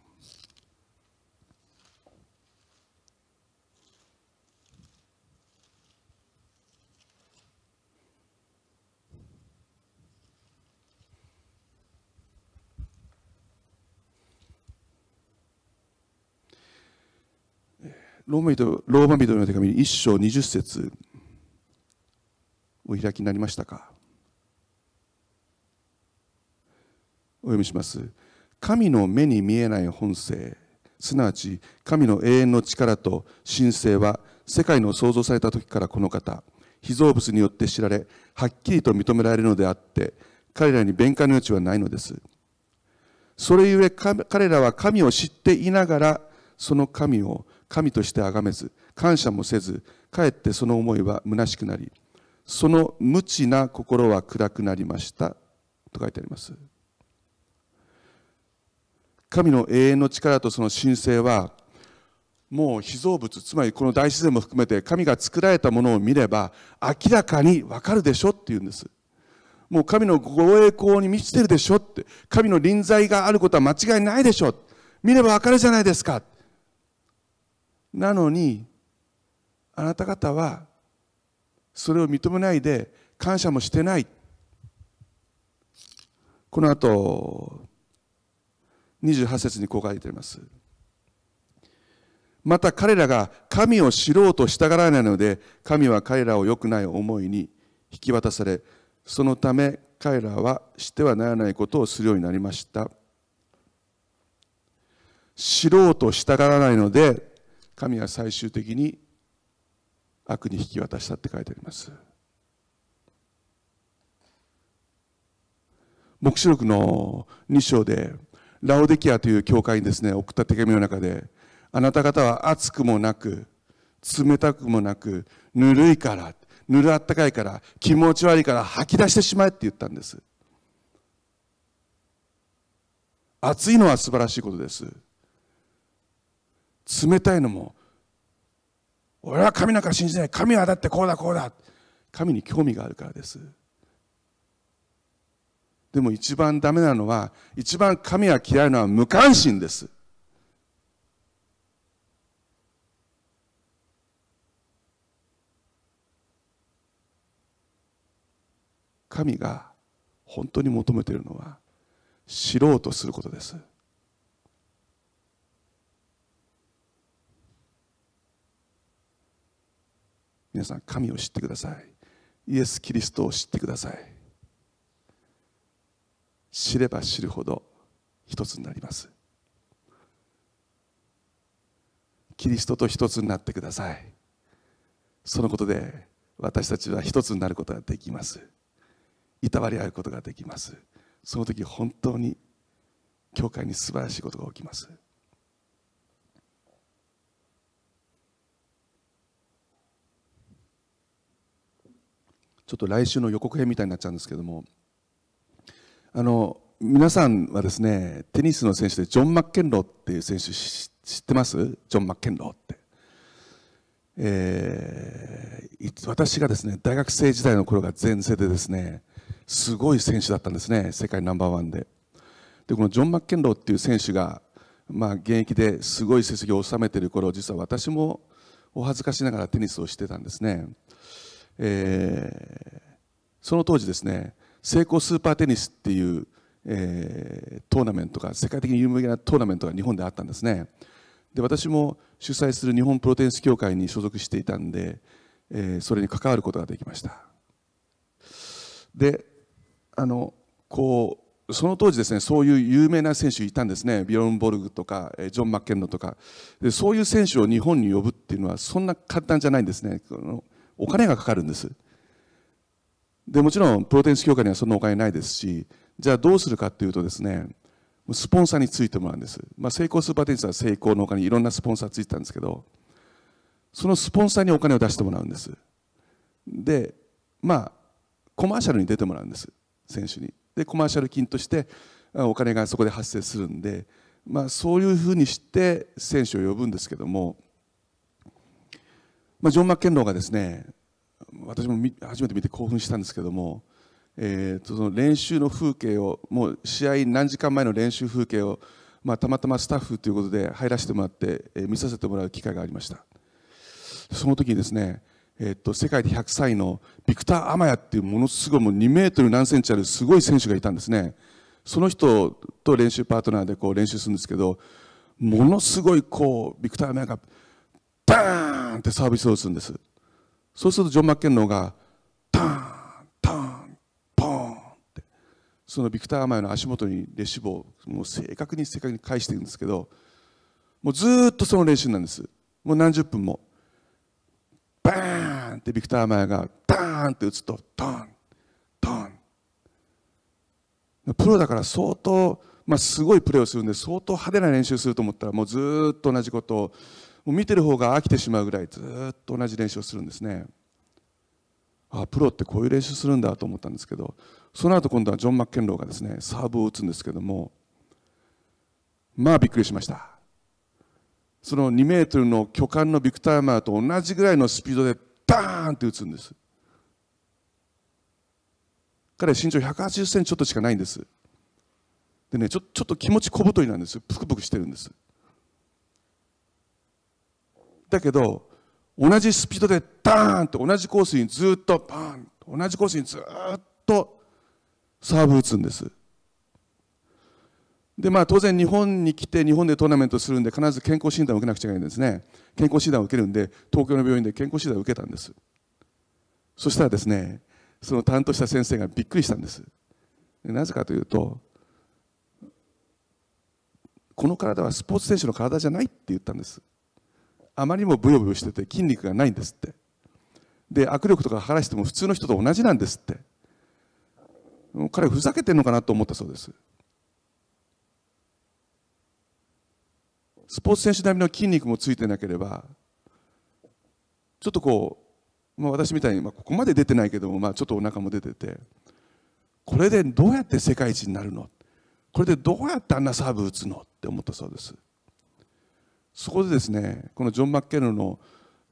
ローマ人ローマ人の手紙一章二十節お開きになりましたか？お読みします。神の目に見えない本性。すなわち神の永遠の力と神性は世界の創造された時からこの方。被造物によって知られはっきりと認められるのであって彼らに弁解の余地はないのです。それゆえ彼らは神を知っていながらその神を神として崇めず感謝もせずかえってその思いは虚しくなりその無知な心は暗くなりましたと書いてあります。神の永遠の力とその神聖はもう被造物つまりこの大自然も含めて神が作られたものを見れば明らかにわかるでしょっていうんです。もう神のご栄光に満ちてるでしょって神の臨在があることは間違いないでしょ見ればわかるじゃないですか。なのにあなた方はそれを認めないで感謝もしてない。この後28節にこう書いてあります。また彼らが神を知ろうとしたがらないので神は彼らを良くない思いに引き渡されそのため彼らはしてはならないことをするようになりました。知ろうと従わないので神は最終的に悪に引き渡したって書いてあります。黙示録の2章でラオデキアという教会にですね送った手紙の中であなた方は熱くもなく冷たくもなくぬるいからぬるあったかいから気持ち悪いから吐き出してしまえって言ったんです。暑いのは素晴らしいことです。冷たいのも俺は神なんか信じない。神はだってこうだこうだ。神に興味があるからです。でも一番ダメなのは一番神は嫌いなのは無関心です。神が本当に求めているのは知ろうとすることです。皆さん神を知ってください。イエス・キリストを知ってください。知れば知るほど一つになります。キリストと一つになってください。そのことで私たちは一つになることができます。いたわり合うことができます。その時本当に教会に素晴らしいことが起きます。ちょっと来週の予告編みたいになっちゃうんですけども。あの皆さんはですねテニスの選手でジョン・マッケンローっていう選手知ってます？ジョン・マッケンローって、えー、私がですね大学生時代の頃が前世でですねすごい選手だったんですね世界ナンバーワンで。でこのジョン・マッケンローっていう選手が、まあ、現役ですごい成績を収めている頃実は私もお恥ずかしながらテニスをしてたんですね。えー、その当時ですね成功スーパーテニスっていう、えー、トーナメントが世界的に有名なトーナメントが日本であったんですね。で私も主催する日本プロテニス協会に所属していたんで、えー、それに関わることができました。であのこうその当時ですねそういう有名な選手いたんですね。ビオンボルグとかジョン・マッケンロとか。でそういう選手を日本に呼ぶっていうのはそんな簡単じゃないんですね。このお金がかかるんです。でもちろんプロテニス協会にはそんなお金ないですしじゃあどうするかっていうとですねスポンサーについてもらうんです、まあ、成功スーパーテニスは成功のお金いろんなスポンサーついてたんですけどそのスポンサーにお金を出してもらうんです。でまあコマーシャルに出てもらうんです。選手に。でコマーシャル金としてお金がそこで発生するんで、まあ、そういうふうにして選手を呼ぶんですけどもまあ、ジョン・マッケンローがですね私も初めて見て興奮したんですけども、えー、とその練習の風景をもう試合何時間前の練習風景を、まあ、たまたまスタッフということで入らせてもらって、えー、見させてもらう機会がありました。その時にですね、えー、と世界で100歳のビクター・アマヤっていうものすごいもう2メートル何センチあるすごい選手がいたんですね。その人と練習パートナーでこう練習するんですけどものすごいこうビクター・アマヤがバーンってサービスを打つんです。そうするとジョン・マッケンローがターンターンポーンってそのビクター・アマイの足元にレシーブをもう正確に正確に返していくんですけどもうずっとその練習なんです。もう何十分も。バーンってビクター・アマイがダーンって打つとトントン。プロだから相当、まあ、すごいプレーをするんで相当派手な練習すると思ったらもうずっと同じことをもう見てる方が飽きてしまうぐらいずっと同じ練習をするんですね。あプロってこういう練習するんだと思ったんですけどその後今度はジョン・マッケンローがですねサーブを打つんですけどもまあびっくりしました。その2メートルの巨漢のビクター・マーと同じぐらいのスピードでダーンって打つんです。彼は身長180センチちょっとしかないんです。でねちょちょっと気持ち小太りなんです。プクプクしてるんです。だけど同じスピードでダーンと同じコースにずっとパーン同じコースにずっとサーブ打つんです。でまあ当然日本に来て日本でトーナメントするんで必ず健康診断を受けなくちゃいけないんですね。健康診断を受けるんで東京の病院で健康診断を受けたんです。そしたらですねその担当した先生がびっくりしたんです。なぜかというとこの体はスポーツ選手の体じゃないって言ったんです。あまりにもブヨブヨしてて筋肉がないんですって。で握力とか測らせても普通の人と同じなんですって。彼ふざけてるのかなと思ったそうです。スポーツ選手並みの筋肉もついてなければちょっとこう、まあ、私みたいに、まあ、ここまで出てないけども、まあ、ちょっとお腹も出ててこれでどうやって世界一になるの？これでどうやってあんなサーブ打つの？って思ったそうです。そこでですねこのジョン・マッケルの、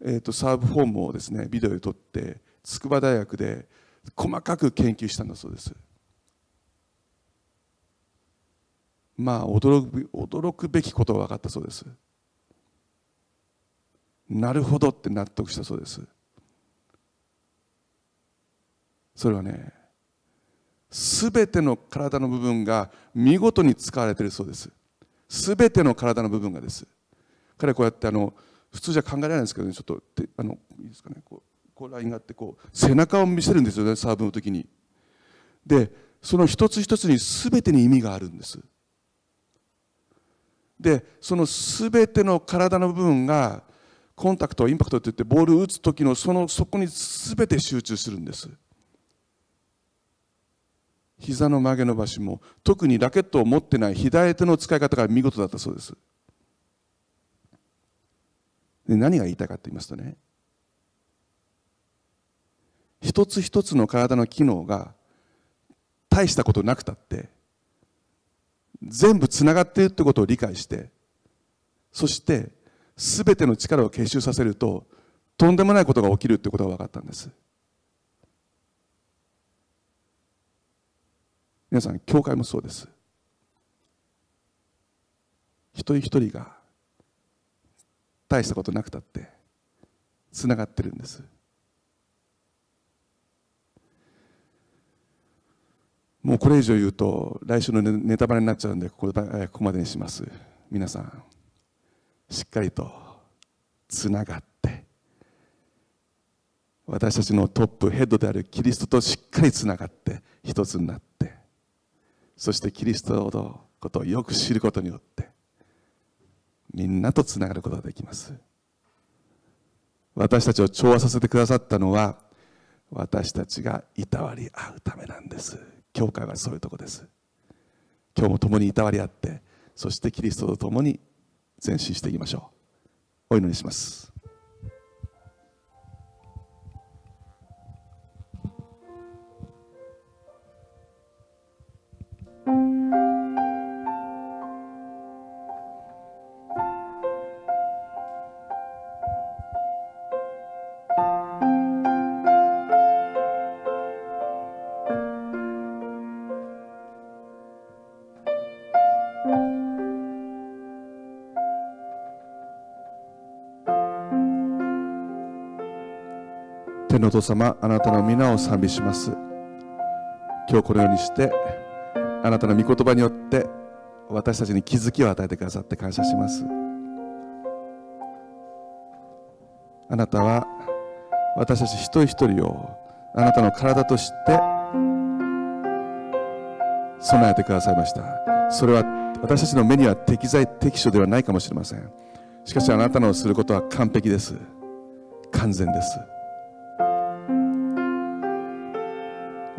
えーと、サーブフォームをですねビデオで撮って筑波大学で細かく研究したんだそうです。まあ驚く驚くべきことが分かったそうです。なるほどって納得したそうです。それはねすべての体の部分が見事に使われているそうです。すべての体の部分がです。彼はこうやってあの普通じゃ考えられないんですけどねちょっとあのいいですかねこうこうラインがあってこう背中を見せるんですよねサーブの時に。でその一つ一つに全てに意味があるんです。でその全ての体の部分がコンタクトインパクトといってボールを打つ時のそのそこに全て集中するんです。膝の曲げ伸ばしも特にラケットを持ってない左手の使い方が見事だったそうです。で何が言いたいかと言いますとね一つ一つの体の機能が大したことなくたって全部つながっているということを理解してそして全ての力を結集させるととんでもないことが起きるということが分かったんです。皆さん教会もそうです。一人一人が大したことなくたってつながってるんです。もうこれ以上言うと来週のネタバレになっちゃうんでここここまでにします。皆さんしっかりとつながって。私たちのトップヘッドであるキリストとしっかりつながって一つになって。そしてキリストのことをよく知ることによって。みんなとつながることができます。私たちを調和させてくださったのは私たちがいたわり合うためなんです。教会はそういうとこです。今日も共にいたわり合ってそしてキリストと共に前進していきましょう。お祈りします。父様あなたの皆を賛美します。今日このようにしてあなたの御言葉によって私たちに気づきを与えてくださって感謝します。あなたは私たち一人一人をあなたの体として備えてくださいました。それは私たちの目には適材適所ではないかもしれません。しかしあなたのすることは完璧です。完全です。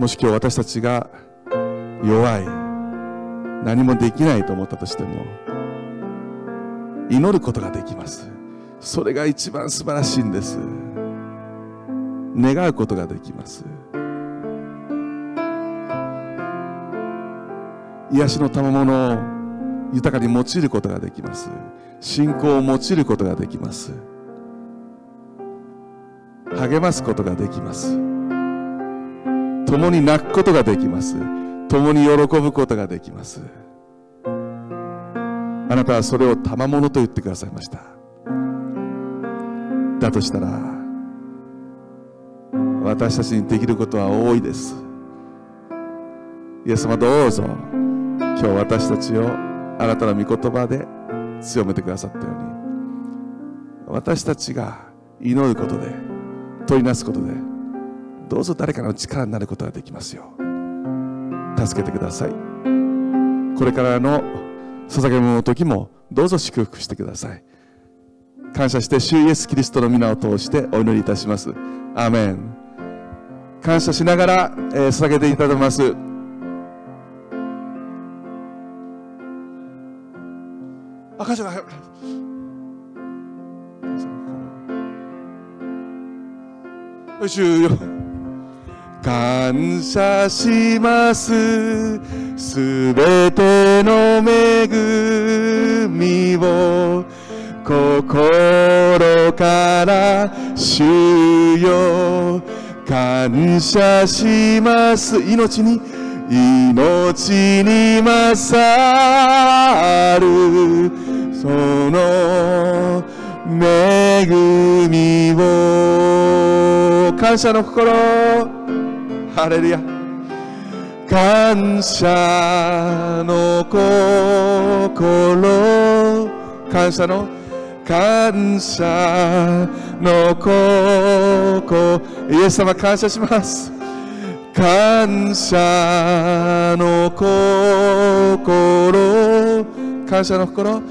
もし今日私たちが弱い何もできないと思ったとしても祈ることができます。それが一番素晴らしいんです。願うことができます。癒しの賜物を豊かに用いることができます。信仰を用いることができます。励ますことができます。共に泣くことができます。共に喜ぶことができます。あなたはそれを賜物と言ってくださいました。だとしたら私たちにできることは多いです。イエス様どうぞ今日私たちをあなたの御言葉で強めてくださったように私たちが祈ることで取りなすことでどうぞ誰かの力になることができますよ助けてください。これからの捧げ物の時もどうぞ祝福してください。感謝して主イエスキリストの皆を通してお祈りいたします。アーメン。感謝しながら、えー、捧げていただきます。赤字が主よ。感謝します。すべての恵みを心から主よ感謝します。命に命に勝る。その恵みを。感謝の心。ハレルヤ感謝の心。感謝の？感謝の心。イエス様感謝します。感謝の心。感謝の心。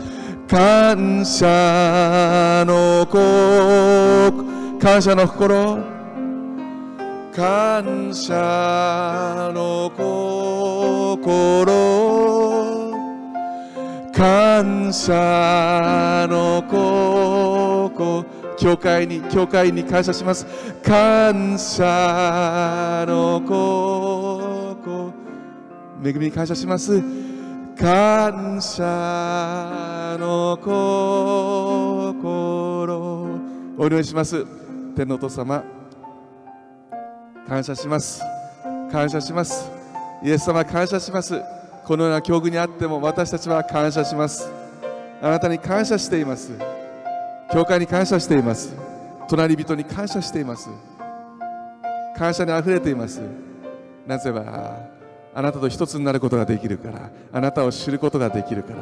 感謝の心。感謝の心。感謝の心。感謝の心。教会に教会に感謝します。感謝の心。恵みに感謝します。感謝の心。お祈りします。天のお父様。感謝します。感謝します。イエス様感謝します。このような境遇にあっても私たちは感謝します。あなたに感謝しています。教会に感謝しています。隣人に感謝しています。感謝にあふれています。なぜならあなたと一つになることができるからあなたを知ることができるか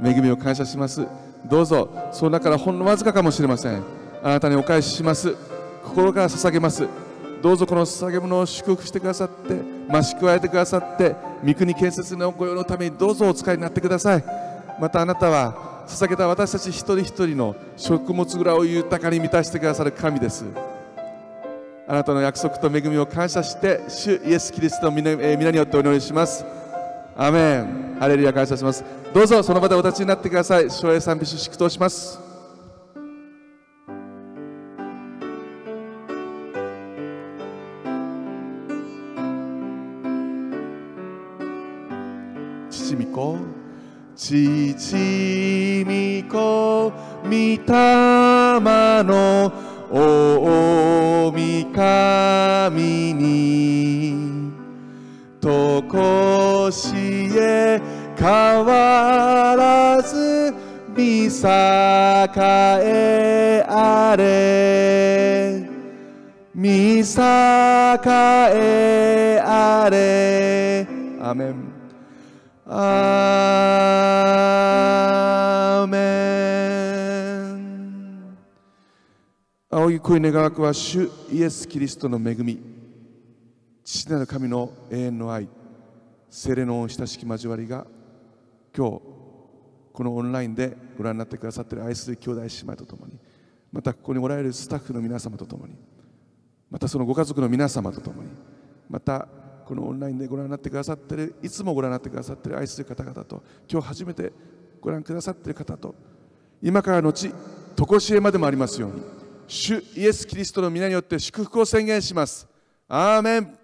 ら恵みを感謝します。どうぞその中からほんのわずかかもしれません。あなたにお返しします。心から捧げます。どうぞこの捧げ物を祝福してくださって増し加えてくださって御国建設の御用のためにどうぞお使いになってください。またあなたは捧げた私たち一人一人の食物蔵を豊かに満たしてくださる神です。あなたの約束と恵みを感謝して主イエス・キリストの皆,、によってお祈りします。アメン。ハレルヤ感謝します。どうぞその場でお立ちになってください。省営賛美主祝祷します。父御子父御子御霊の大神にとこしえ変わらず見栄えあれ。見栄えあれ。アメン。アーメン青い恋願わくは主イエス・キリストの恵み。父なる神の永遠の愛。精霊の親しき交わりが今日このオンラインでご覧になってくださっている愛する兄弟姉妹とともにまたここにおられるスタッフの皆様とともにまたそのご家族の皆様とともにまたこのオンラインでご覧になってくださっているいつもご覧になってくださってる愛する方々と今日初めてご覧くださってる方と今からのち常しえまでもありますように主イエス・キリストの皆によって祝福を宣言します。アーメン。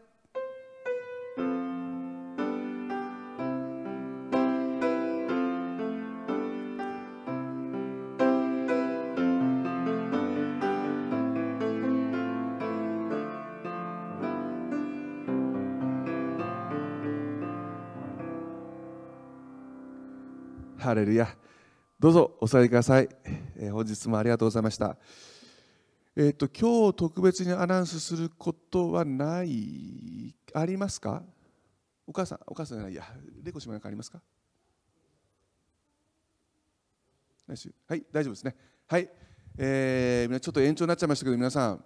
ハレルヤ。どうぞお座りください、えー、本日もありがとうございました。えっ、ー、と今日特別にアナウンスすることはないありますか？お母さんお母さんじゃないや。レコシも何かありますか？はい大丈夫ですね。はい、えー、ちょっと延長になっちゃいましたけど皆さん、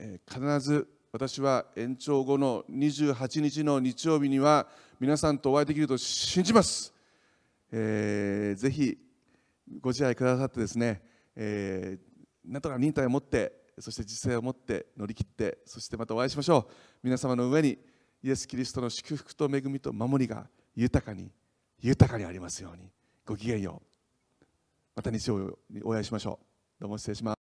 えー、必ず私は延長後の28日の日曜日には皆さんとお会いできると信じます。えーぜひご自愛くださってですね、えーなんとか忍耐を持ってそして実践を持って乗り切ってそしてまたお会いしましょう。皆様の上にイエス・キリストの祝福と恵みと守りが豊かに豊かにありますようにごきげんよう。また日曜にお会いしましょう。どうも失礼します。